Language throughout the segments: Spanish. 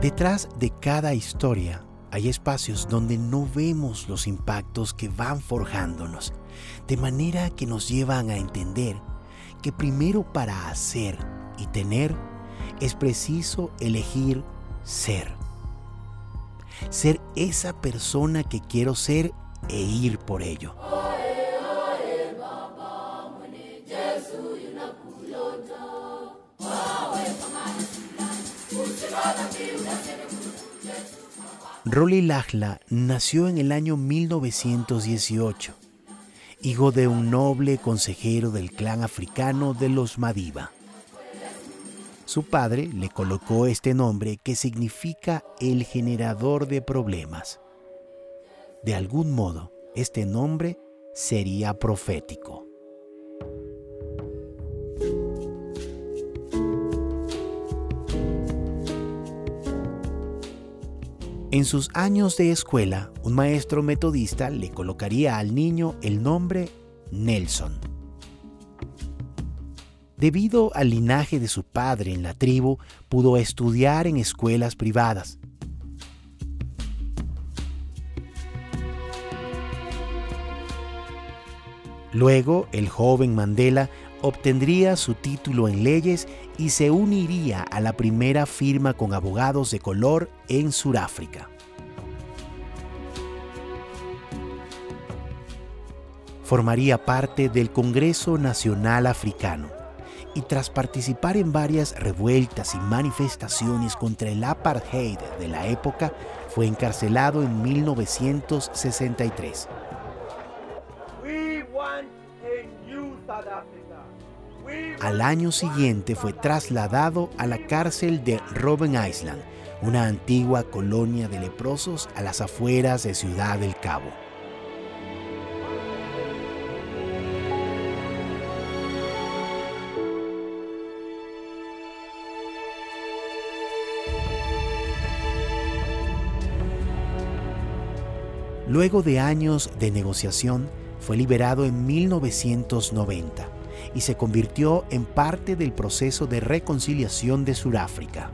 Detrás de cada historia hay espacios donde no vemos los impactos que van forjándonos, de manera que nos llevan a entender que primero para hacer y tener es preciso elegir ser. Ser esa persona que quiero ser e ir por ello. Rolly Lachla nació en el año 1918, hijo de un noble consejero del clan africano de los Madiba. Su padre le colocó este nombre que significa el generador de problemas. De algún modo, este nombre sería profético. En sus años de escuela, un maestro metodista le colocaría al niño el nombre Nelson. Debido al linaje de su padre en la tribu, pudo estudiar en escuelas privadas. Luego, el joven Mandela obtendría su título en leyes y se uniría a la primera firma con abogados de color en Sudáfrica. Formaría parte del Congreso Nacional Africano y tras participar en varias revueltas y manifestaciones contra el apartheid de la época, fue encarcelado en 1963. Al año siguiente fue trasladado a la cárcel de Robben Island, una antigua colonia de leprosos a las afueras de Ciudad del Cabo. Luego de años de negociación, fue liberado en 1990 y se convirtió en parte del proceso de reconciliación de Sudáfrica.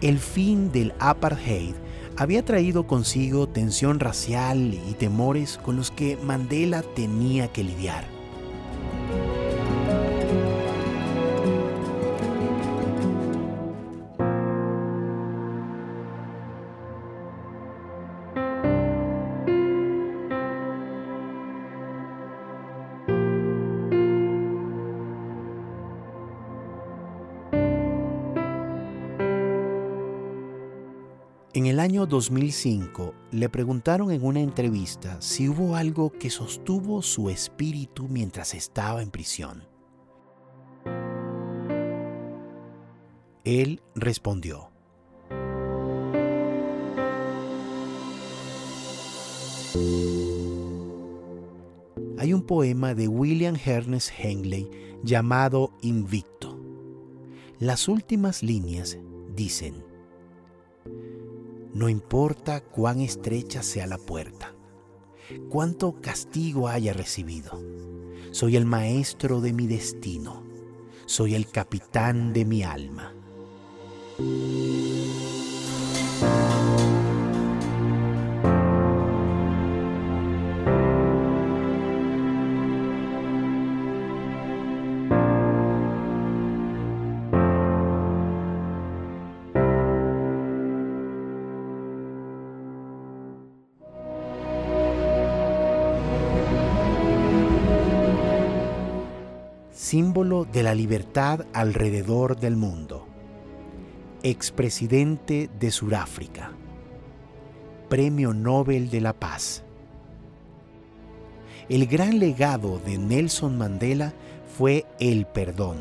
El fin del apartheid había traído consigo tensión racial y temores con los que Mandela tenía que lidiar. En el año 2005 le preguntaron en una entrevista si hubo algo que sostuvo su espíritu mientras estaba en prisión. Él respondió, Hay un poema de William Ernest Henley llamado Invicto. Las últimas líneas dicen, no importa cuán estrecha sea la puerta, cuánto castigo haya recibido. Soy el maestro de mi destino. Soy el capitán de mi alma. Símbolo de la libertad alrededor del mundo. expresidente de Sudáfrica, Premio Nobel de la Paz. El gran legado de Nelson Mandela fue el perdón.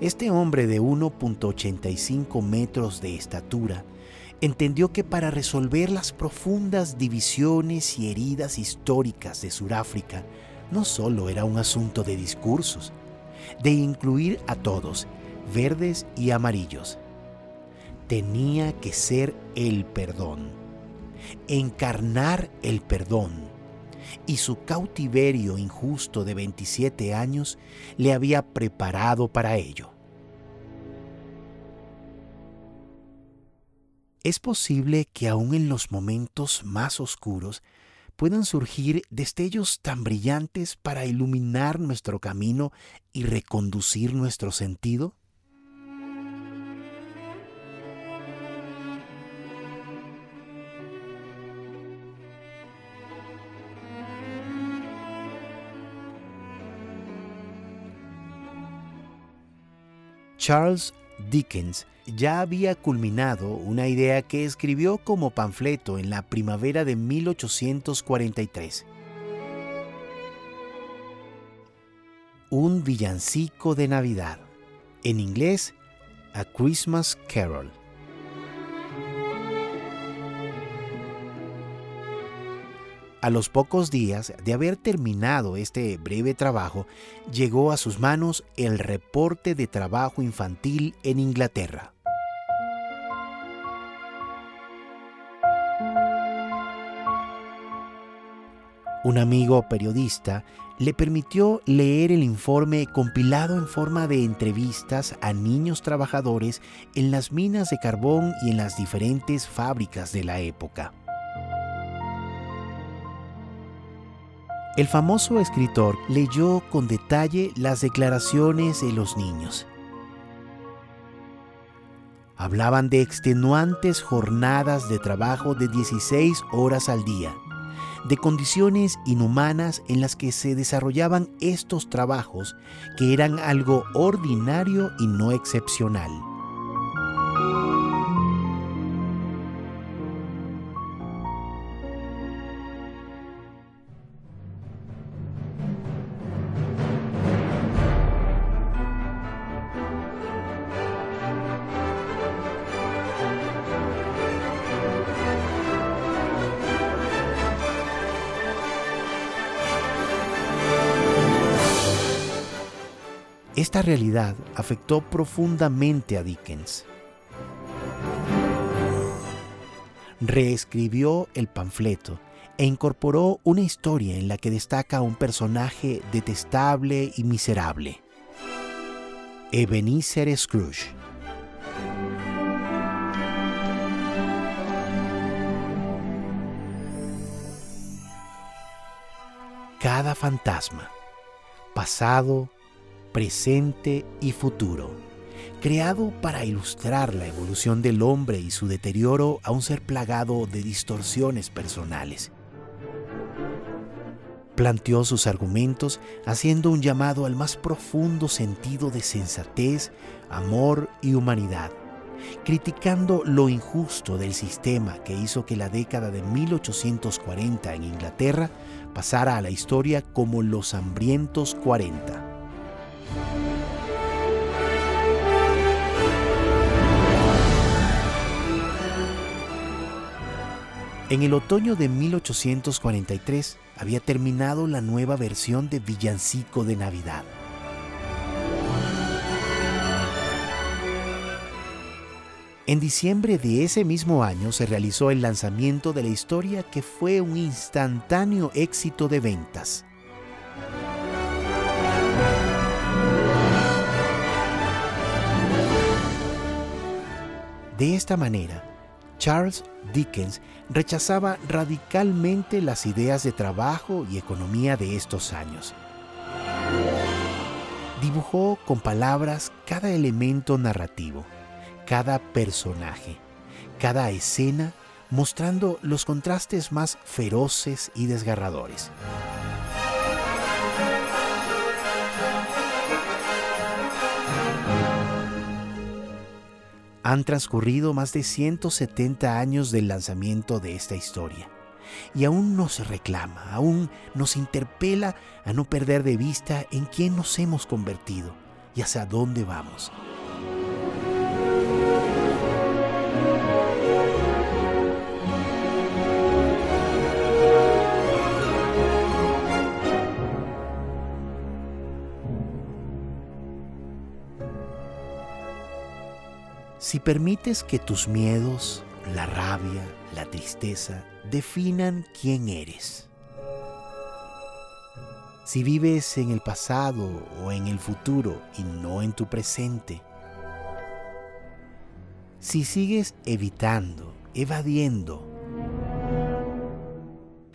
Este hombre de 1.85 metros de estatura entendió que para resolver las profundas divisiones y heridas históricas de Sudáfrica no solo era un asunto de discursos, de incluir a todos, verdes y amarillos. Tenía que ser el perdón, encarnar el perdón. Y su cautiverio injusto de 27 años le había preparado para ello. Es posible que aún en los momentos más oscuros puedan surgir destellos tan brillantes para iluminar nuestro camino y reconducir nuestro sentido? Charles Dickens ya había culminado una idea que escribió como panfleto en la primavera de 1843. Un villancico de Navidad, en inglés A Christmas Carol. A los pocos días de haber terminado este breve trabajo, llegó a sus manos el reporte de trabajo infantil en Inglaterra. Un amigo periodista le permitió leer el informe compilado en forma de entrevistas a niños trabajadores en las minas de carbón y en las diferentes fábricas de la época. El famoso escritor leyó con detalle las declaraciones de los niños. Hablaban de extenuantes jornadas de trabajo de 16 horas al día, de condiciones inhumanas en las que se desarrollaban estos trabajos que eran algo ordinario y no excepcional. Esta realidad afectó profundamente a Dickens. Reescribió el panfleto e incorporó una historia en la que destaca un personaje detestable y miserable, Ebenezer Scrooge. Cada fantasma, pasado, presente y futuro, creado para ilustrar la evolución del hombre y su deterioro a un ser plagado de distorsiones personales. Planteó sus argumentos haciendo un llamado al más profundo sentido de sensatez, amor y humanidad, criticando lo injusto del sistema que hizo que la década de 1840 en Inglaterra pasara a la historia como los hambrientos 40. En el otoño de 1843 había terminado la nueva versión de Villancico de Navidad. En diciembre de ese mismo año se realizó el lanzamiento de la historia que fue un instantáneo éxito de ventas. De esta manera, Charles Dickens rechazaba radicalmente las ideas de trabajo y economía de estos años. Dibujó con palabras cada elemento narrativo, cada personaje, cada escena, mostrando los contrastes más feroces y desgarradores. Han transcurrido más de 170 años del lanzamiento de esta historia y aún nos reclama, aún nos interpela a no perder de vista en quién nos hemos convertido y hacia dónde vamos. Si permites que tus miedos, la rabia, la tristeza definan quién eres. Si vives en el pasado o en el futuro y no en tu presente. Si sigues evitando, evadiendo.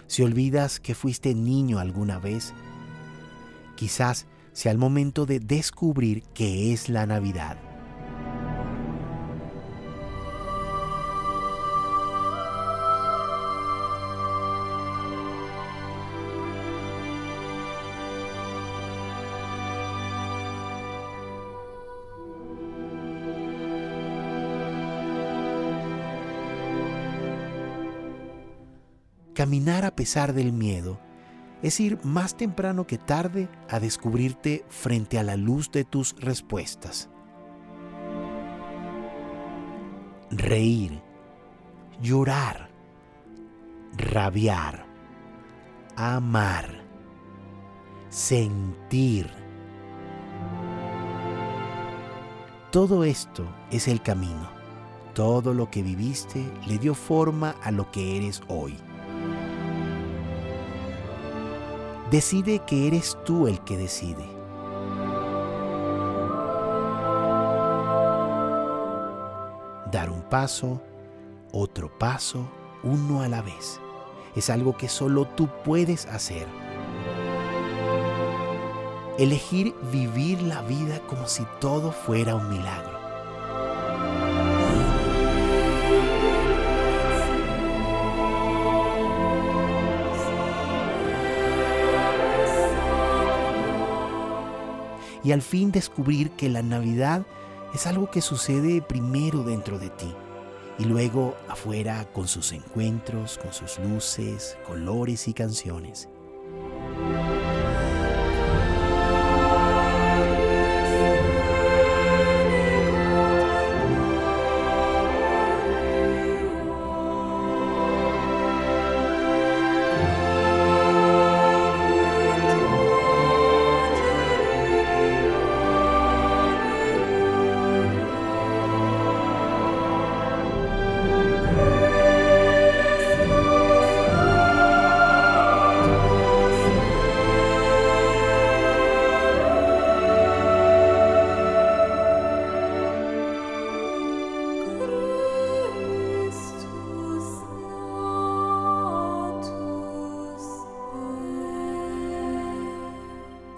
Si olvidas que fuiste niño alguna vez, quizás sea el momento de descubrir qué es la Navidad. Caminar a pesar del miedo es ir más temprano que tarde a descubrirte frente a la luz de tus respuestas. Reír, llorar, rabiar, amar, sentir. Todo esto es el camino. Todo lo que viviste le dio forma a lo que eres hoy. Decide que eres tú el que decide. Dar un paso, otro paso, uno a la vez. Es algo que solo tú puedes hacer. Elegir vivir la vida como si todo fuera un milagro. Y al fin descubrir que la Navidad es algo que sucede primero dentro de ti y luego afuera con sus encuentros, con sus luces, colores y canciones.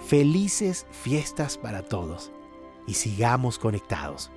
Felices fiestas para todos y sigamos conectados.